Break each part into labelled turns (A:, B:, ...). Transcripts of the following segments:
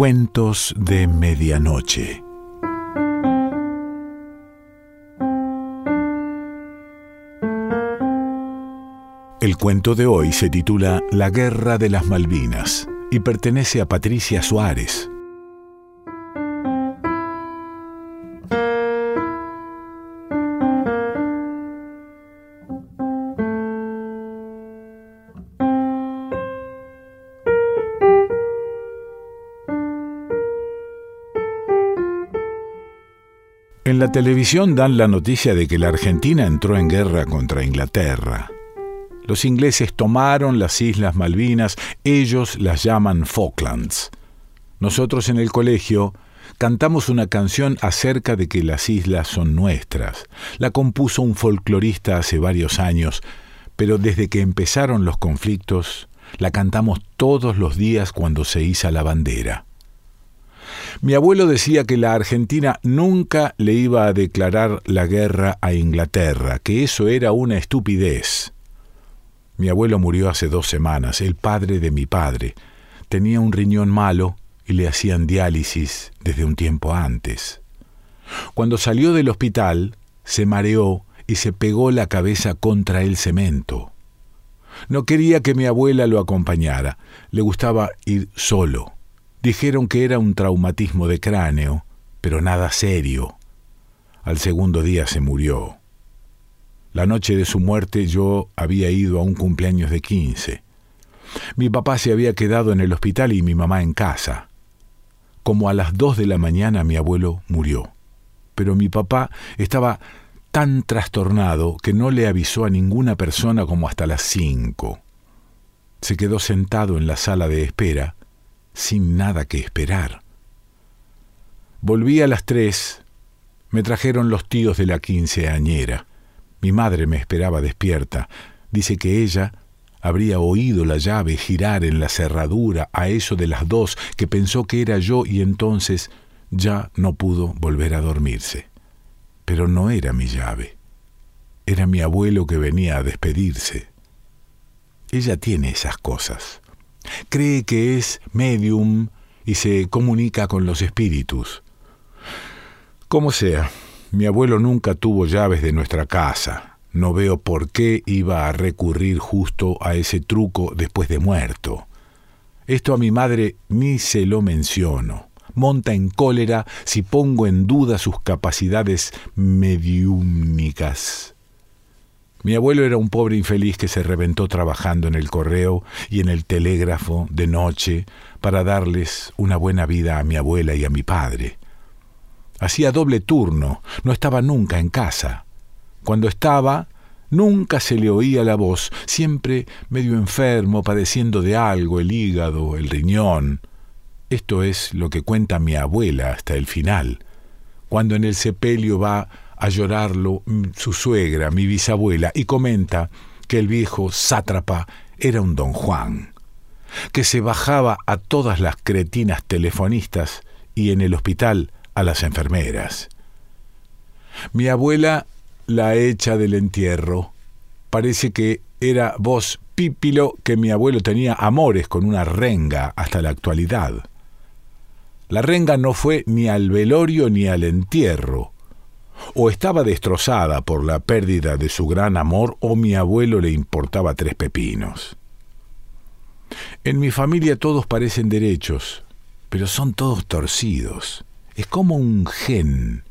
A: Cuentos de Medianoche. El cuento de hoy se titula La Guerra de las Malvinas y pertenece a Patricia Suárez. En la televisión dan la noticia de que la Argentina entró en guerra contra Inglaterra. Los ingleses tomaron las Islas Malvinas, ellos las llaman Falklands. Nosotros en el colegio cantamos una canción acerca de que las islas son nuestras. La compuso un folclorista hace varios años, pero desde que empezaron los conflictos, la cantamos todos los días cuando se iza la bandera. Mi abuelo decía que la Argentina nunca le iba a declarar la guerra a Inglaterra, que eso era una estupidez. Mi abuelo murió hace dos semanas, el padre de mi padre. Tenía un riñón malo y le hacían diálisis desde un tiempo antes. Cuando salió del hospital, se mareó y se pegó la cabeza contra el cemento. No quería que mi abuela lo acompañara, le gustaba ir solo. Dijeron que era un traumatismo de cráneo, pero nada serio. Al segundo día se murió. La noche de su muerte yo había ido a un cumpleaños de quince. Mi papá se había quedado en el hospital y mi mamá en casa. Como a las dos de la mañana mi abuelo murió. Pero mi papá estaba tan trastornado que no le avisó a ninguna persona como hasta las cinco. Se quedó sentado en la sala de espera sin nada que esperar. Volví a las tres. Me trajeron los tíos de la quinceañera. Mi madre me esperaba despierta. Dice que ella habría oído la llave girar en la cerradura a eso de las dos, que pensó que era yo y entonces ya no pudo volver a dormirse. Pero no era mi llave. Era mi abuelo que venía a despedirse. Ella tiene esas cosas. Cree que es medium y se comunica con los espíritus. Como sea, mi abuelo nunca tuvo llaves de nuestra casa. No veo por qué iba a recurrir justo a ese truco después de muerto. Esto a mi madre ni se lo menciono. Monta en cólera si pongo en duda sus capacidades mediúmnicas. Mi abuelo era un pobre infeliz que se reventó trabajando en el correo y en el telégrafo de noche para darles una buena vida a mi abuela y a mi padre. Hacía doble turno, no estaba nunca en casa. Cuando estaba, nunca se le oía la voz, siempre medio enfermo, padeciendo de algo, el hígado, el riñón. Esto es lo que cuenta mi abuela hasta el final, cuando en el sepelio va a llorarlo su suegra, mi bisabuela, y comenta que el viejo sátrapa era un don Juan, que se bajaba a todas las cretinas telefonistas y en el hospital a las enfermeras. Mi abuela la echa del entierro. Parece que era voz pípilo que mi abuelo tenía amores con una renga hasta la actualidad. La renga no fue ni al velorio ni al entierro, o estaba destrozada por la pérdida de su gran amor o mi abuelo le importaba tres pepinos. En mi familia todos parecen derechos, pero son todos torcidos. Es como un gen.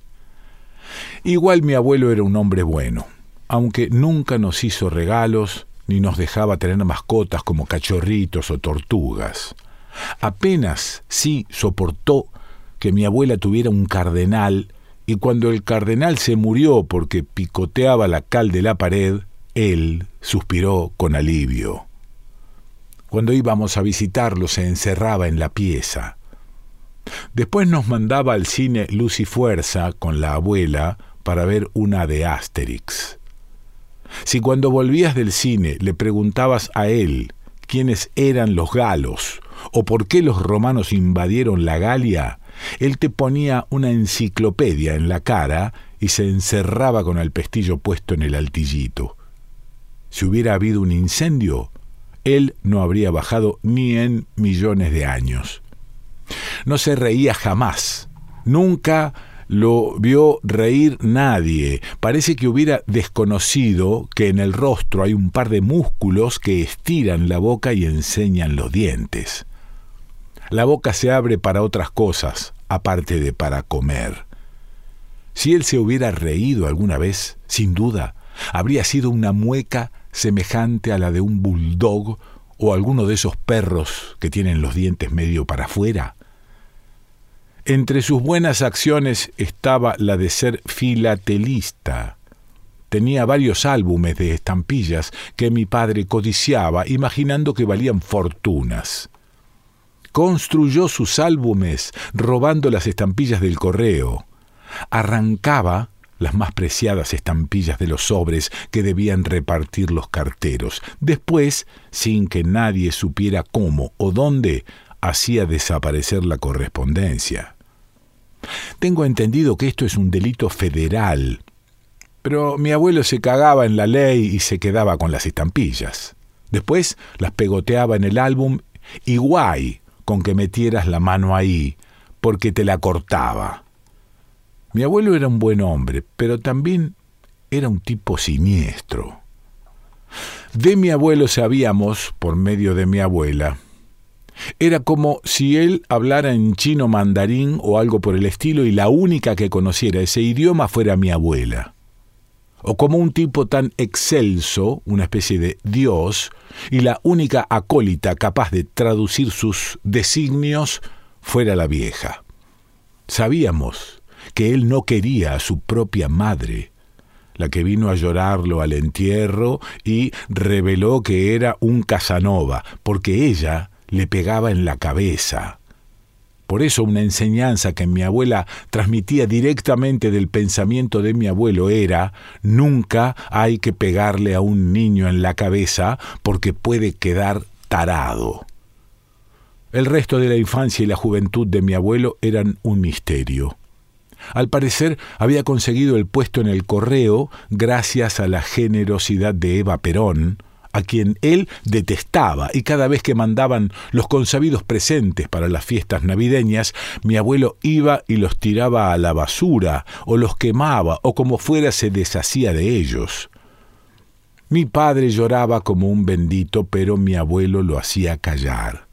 A: Igual mi abuelo era un hombre bueno, aunque nunca nos hizo regalos ni nos dejaba tener mascotas como cachorritos o tortugas. Apenas sí soportó que mi abuela tuviera un cardenal y cuando el cardenal se murió porque picoteaba la cal de la pared, él suspiró con alivio. Cuando íbamos a visitarlo se encerraba en la pieza. Después nos mandaba al cine Luz y Fuerza con la abuela para ver una de Asterix. Si cuando volvías del cine le preguntabas a él quiénes eran los galos o por qué los romanos invadieron la Galia, él te ponía una enciclopedia en la cara y se encerraba con el pestillo puesto en el altillito. Si hubiera habido un incendio, él no habría bajado ni en millones de años. no se reía jamás. Nunca lo vio reír nadie. Parece que hubiera desconocido que en el rostro hay un par de músculos que estiran la boca y enseñan los dientes. La boca se abre para otras cosas, aparte de para comer. Si él se hubiera reído alguna vez, sin duda, habría sido una mueca semejante a la de un bulldog o alguno de esos perros que tienen los dientes medio para afuera. Entre sus buenas acciones estaba la de ser filatelista. Tenía varios álbumes de estampillas que mi padre codiciaba, imaginando que valían fortunas. Construyó sus álbumes robando las estampillas del correo. Arrancaba las más preciadas estampillas de los sobres que debían repartir los carteros. Después, sin que nadie supiera cómo o dónde, hacía desaparecer la correspondencia. Tengo entendido que esto es un delito federal, pero mi abuelo se cagaba en la ley y se quedaba con las estampillas. Después las pegoteaba en el álbum y guay con que metieras la mano ahí, porque te la cortaba. Mi abuelo era un buen hombre, pero también era un tipo siniestro. De mi abuelo sabíamos, por medio de mi abuela, era como si él hablara en chino mandarín o algo por el estilo y la única que conociera ese idioma fuera mi abuela. O como un tipo tan excelso, una especie de dios, y la única acólita capaz de traducir sus designios fuera la vieja. Sabíamos que él no quería a su propia madre, la que vino a llorarlo al entierro y reveló que era un Casanova, porque ella le pegaba en la cabeza. Por eso una enseñanza que mi abuela transmitía directamente del pensamiento de mi abuelo era, nunca hay que pegarle a un niño en la cabeza porque puede quedar tarado. El resto de la infancia y la juventud de mi abuelo eran un misterio. Al parecer había conseguido el puesto en el correo gracias a la generosidad de Eva Perón, a quien él detestaba, y cada vez que mandaban los consabidos presentes para las fiestas navideñas, mi abuelo iba y los tiraba a la basura, o los quemaba, o como fuera se deshacía de ellos. Mi padre lloraba como un bendito, pero mi abuelo lo hacía callar.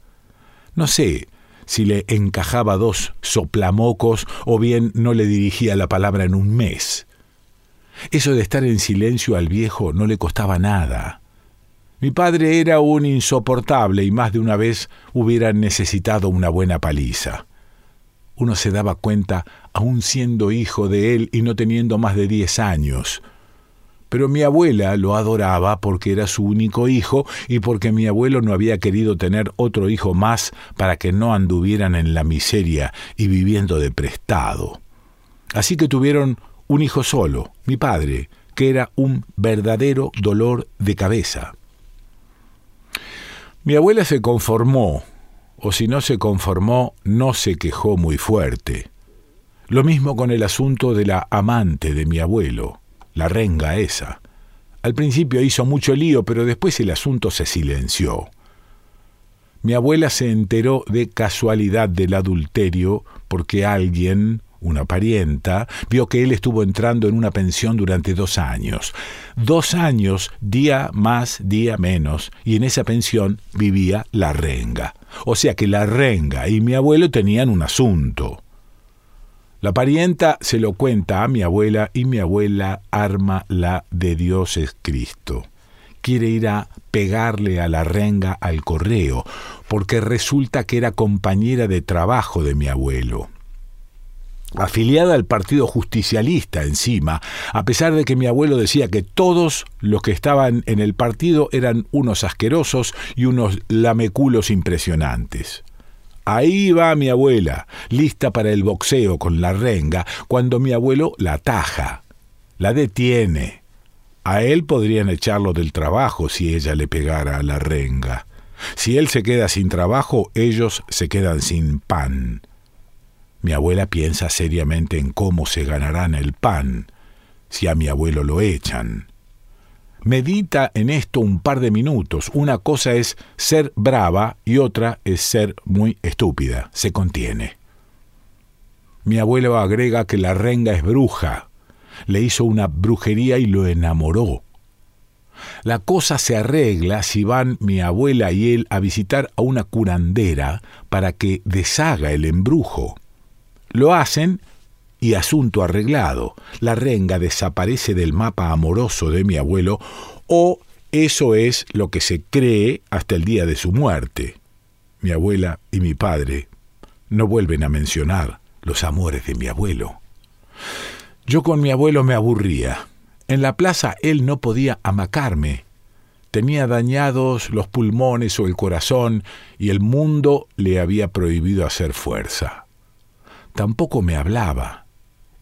A: No sé si le encajaba dos soplamocos o bien no le dirigía la palabra en un mes. Eso de estar en silencio al viejo no le costaba nada. Mi padre era un insoportable y más de una vez hubiera necesitado una buena paliza. Uno se daba cuenta, aun siendo hijo de él y no teniendo más de diez años. Pero mi abuela lo adoraba porque era su único hijo y porque mi abuelo no había querido tener otro hijo más para que no anduvieran en la miseria y viviendo de prestado. Así que tuvieron un hijo solo, mi padre, que era un verdadero dolor de cabeza. Mi abuela se conformó, o si no se conformó, no se quejó muy fuerte. Lo mismo con el asunto de la amante de mi abuelo, la renga esa. Al principio hizo mucho lío, pero después el asunto se silenció. Mi abuela se enteró de casualidad del adulterio porque alguien, una parienta, vio que él estuvo entrando en una pensión durante dos años. Dos años, día más, día menos, y en esa pensión vivía la renga. O sea que la renga y mi abuelo tenían un asunto. La parienta se lo cuenta a mi abuela y mi abuela arma la de Dios es Cristo. Quiere ir a pegarle a la renga al correo, porque resulta que era compañera de trabajo de mi abuelo afiliada al Partido Justicialista encima, a pesar de que mi abuelo decía que todos los que estaban en el partido eran unos asquerosos y unos lameculos impresionantes. Ahí va mi abuela, lista para el boxeo con la renga, cuando mi abuelo la ataja, la detiene. A él podrían echarlo del trabajo si ella le pegara a la renga. Si él se queda sin trabajo, ellos se quedan sin pan. Mi abuela piensa seriamente en cómo se ganarán el pan si a mi abuelo lo echan. Medita en esto un par de minutos. Una cosa es ser brava y otra es ser muy estúpida. Se contiene. Mi abuelo agrega que la renga es bruja. Le hizo una brujería y lo enamoró. La cosa se arregla si van mi abuela y él a visitar a una curandera para que deshaga el embrujo. Lo hacen y asunto arreglado. La renga desaparece del mapa amoroso de mi abuelo o eso es lo que se cree hasta el día de su muerte. Mi abuela y mi padre no vuelven a mencionar los amores de mi abuelo. Yo con mi abuelo me aburría. En la plaza él no podía amacarme. Tenía dañados los pulmones o el corazón y el mundo le había prohibido hacer fuerza. Tampoco me hablaba.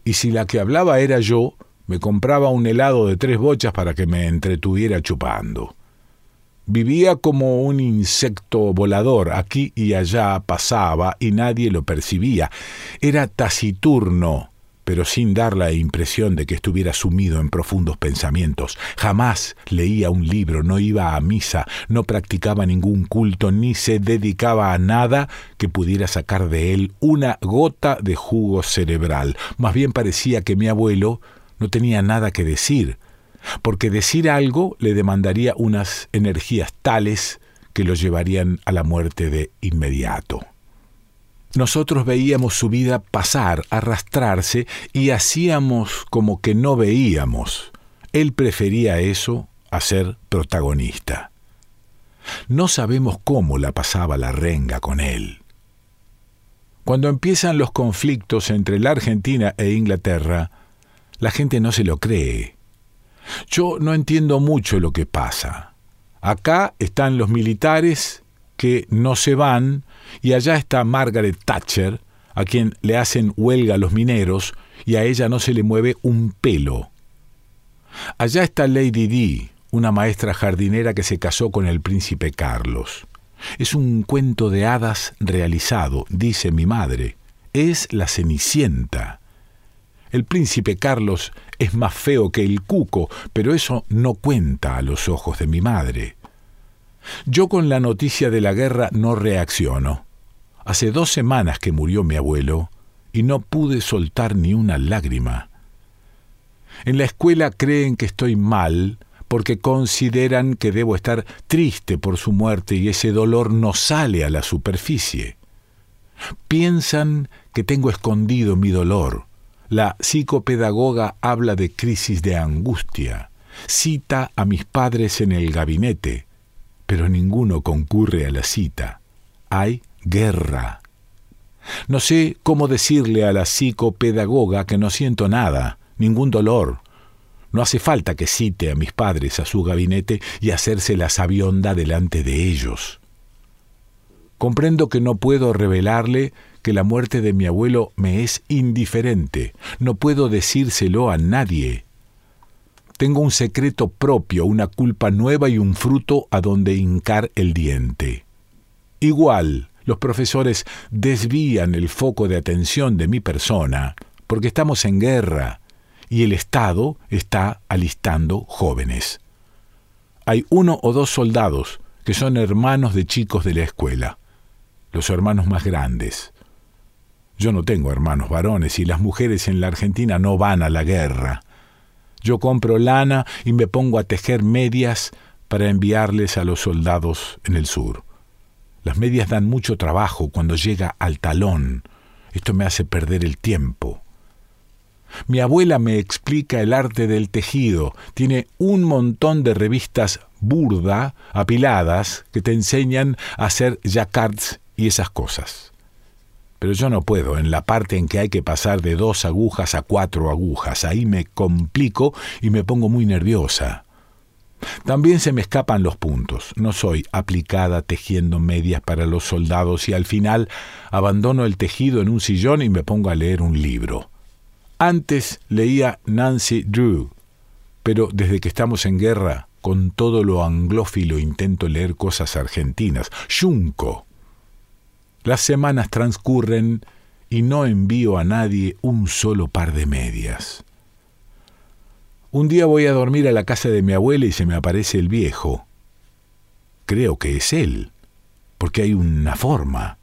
A: Y si la que hablaba era yo, me compraba un helado de tres bochas para que me entretuviera chupando. Vivía como un insecto volador, aquí y allá pasaba y nadie lo percibía. Era taciturno, pero sin dar la impresión de que estuviera sumido en profundos pensamientos. Jamás leía un libro, no iba a misa, no practicaba ningún culto, ni se dedicaba a nada que pudiera sacar de él una gota de jugo cerebral. Más bien parecía que mi abuelo no tenía nada que decir, porque decir algo le demandaría unas energías tales que lo llevarían a la muerte de inmediato. Nosotros veíamos su vida pasar, arrastrarse, y hacíamos como que no veíamos. Él prefería eso a ser protagonista. No sabemos cómo la pasaba la renga con él. Cuando empiezan los conflictos entre la Argentina e Inglaterra, la gente no se lo cree. Yo no entiendo mucho lo que pasa. Acá están los militares que no se van y allá está Margaret Thatcher, a quien le hacen huelga los mineros y a ella no se le mueve un pelo. Allá está Lady Di, una maestra jardinera que se casó con el príncipe Carlos. Es un cuento de hadas realizado, dice mi madre. Es la Cenicienta. El príncipe Carlos es más feo que el cuco, pero eso no cuenta a los ojos de mi madre. Yo con la noticia de la guerra no reacciono. Hace dos semanas que murió mi abuelo y no pude soltar ni una lágrima. En la escuela creen que estoy mal porque consideran que debo estar triste por su muerte y ese dolor no sale a la superficie. Piensan que tengo escondido mi dolor, la psicopedagoga habla de crisis de angustia, cita a mis padres en el gabinete, pero ninguno concurre a la cita. Hay guerra. No sé cómo decirle a la psicopedagoga que no siento nada, ningún dolor. No hace falta que cite a mis padres a su gabinete y hacerse la sabionda delante de ellos. Comprendo que no puedo revelarle que la muerte de mi abuelo me es indiferente. No puedo decírselo a nadie. Tengo un secreto propio, una culpa nueva y un fruto a donde hincar el diente. Igual, los profesores desvían el foco de atención de mi persona, porque estamos en guerra y el Estado está alistando jóvenes. Hay uno o dos soldados que son hermanos de chicos de la escuela, los hermanos más grandes. Yo no tengo hermanos varones y las mujeres en la Argentina no van a la guerra. Yo compro lana y me pongo a tejer medias para enviarles a los soldados en el sur. Las medias dan mucho trabajo cuando llega al talón. Esto me hace perder el tiempo. Mi abuela me explica el arte del tejido. Tiene un montón de revistas burda, apiladas, que te enseñan a hacer jacquards y esas cosas. Pero yo no puedo, en la parte en que hay que pasar de dos agujas a cuatro agujas. Ahí me complico y me pongo muy nerviosa. También se me escapan los puntos. No soy aplicada tejiendo medias para los soldados y al final abandono el tejido en un sillón y me pongo a leer un libro. Antes leía Nancy Drew, pero desde que estamos en guerra, con todo lo anglófilo intento leer cosas argentinas. Junco, las semanas transcurren y no envío a nadie un solo par de medias. Un día voy a dormir a la casa de mi abuela y se me aparece el viejo. Creo que es él, porque hay una forma,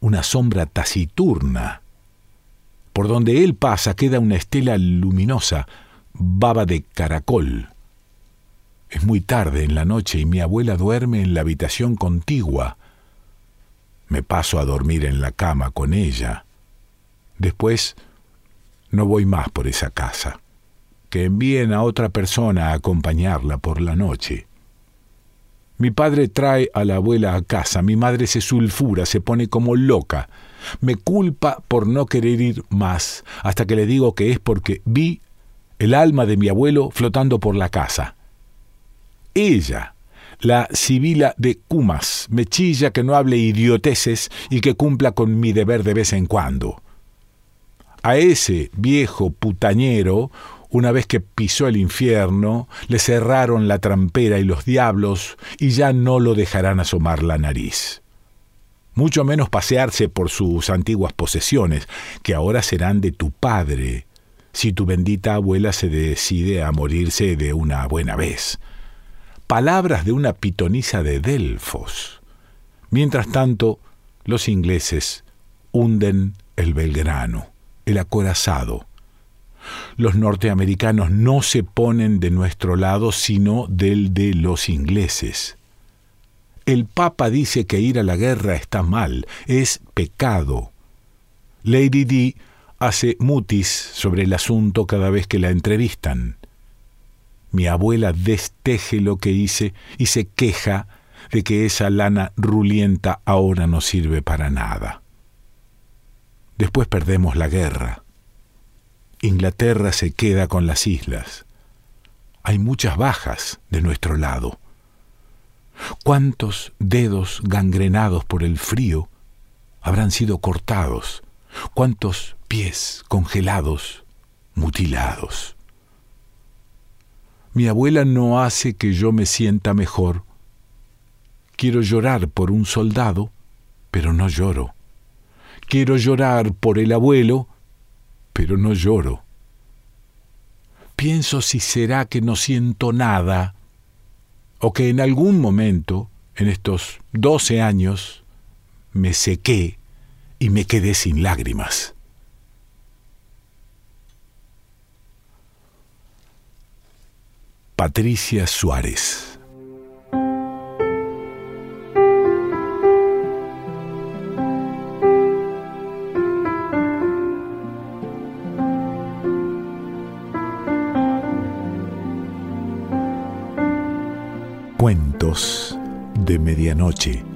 A: una sombra taciturna. Por donde él pasa queda una estela luminosa, baba de caracol. Es muy tarde en la noche y mi abuela duerme en la habitación contigua. Me paso a dormir en la cama con ella. Después no voy más por esa casa. Que envíen a otra persona a acompañarla por la noche. Mi padre trae a la abuela a casa, mi madre se sulfura, se pone como loca. Me culpa por no querer ir más, hasta que le digo que es porque vi el alma de mi abuelo flotando por la casa. Ella, la Sibila de Cumas, me chilla que no hable idioteces y que cumpla con mi deber de vez en cuando. A ese viejo putañero una vez que pisó el infierno, le cerraron la trampera y los diablos y ya no lo dejarán asomar la nariz. Mucho menos pasearse por sus antiguas posesiones, que ahora serán de tu padre, si tu bendita abuela se decide a morirse de una buena vez. Palabras de una pitonisa de Delfos. Mientras tanto, los ingleses hunden el Belgrano, el acorazado, los norteamericanos no se ponen de nuestro lado, sino del de los ingleses. El Papa dice que ir a la guerra está mal, es pecado. Lady Di hace mutis sobre el asunto cada vez que la entrevistan. Mi abuela desteje lo que hice y se queja de que esa lana rulienta ahora no sirve para nada. Después perdemos la guerra. Inglaterra se queda con las islas. Hay muchas bajas de nuestro lado. ¿Cuántos dedos gangrenados por el frío habrán sido cortados? ¿Cuántos pies congelados, mutilados? Mi abuela no hace que yo me sienta mejor. Quiero llorar por un soldado, pero no lloro. Quiero llorar por el abuelo, pero no lloro. Pienso si será que no siento nada, o que en algún momento, en estos doce años, me sequé y me quedé sin lágrimas. Patricia Suárez Cuentos de Medianoche.